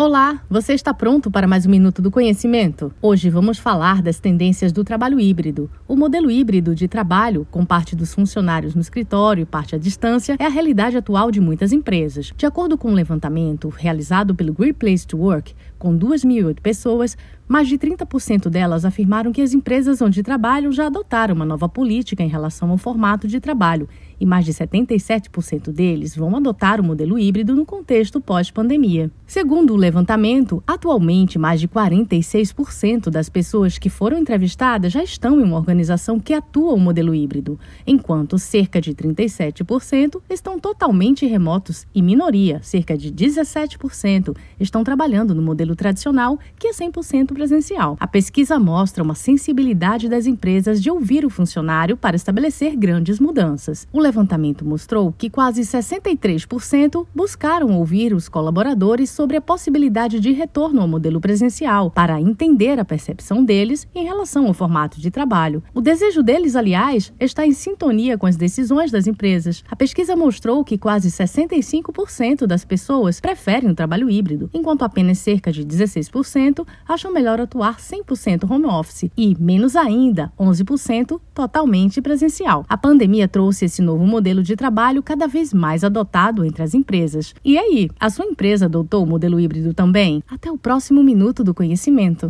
Olá, você está pronto para mais um Minuto do Conhecimento? Hoje vamos falar das tendências do trabalho híbrido. O modelo híbrido de trabalho, com parte dos funcionários no escritório e parte à distância, é a realidade atual de muitas empresas. De acordo com um levantamento realizado pelo Great Place to Work, com 2.008 pessoas, mais de 30% delas afirmaram que as empresas onde trabalham já adotaram uma nova política em relação ao formato de trabalho e mais de 77% deles vão adotar o modelo híbrido no contexto pós-pandemia. Segundo o levantamento, atualmente mais de 46% das pessoas que foram entrevistadas já estão em uma organização que atua o modelo híbrido, enquanto cerca de 37% estão totalmente remotos e minoria, cerca de 17%, estão trabalhando no modelo tradicional, que é 100% presencial. A pesquisa mostra uma sensibilidade das empresas de ouvir o funcionário para estabelecer grandes mudanças. O levantamento mostrou que quase 63% buscaram ouvir os colaboradores sobre a possibilidade de retorno ao modelo presencial, para entender a percepção deles em relação ao formato de trabalho. O desejo deles, aliás, está em sintonia com as decisões das empresas. A pesquisa mostrou que quase 65% das pessoas preferem o trabalho híbrido, enquanto apenas cerca de 16% acham melhor atuar 100% home office e, menos ainda, 11% totalmente presencial. A pandemia trouxe esse novo modelo de trabalho cada vez mais adotado entre as empresas. E aí, a sua empresa adotou o modelo híbrido também? Até o próximo Minuto do Conhecimento.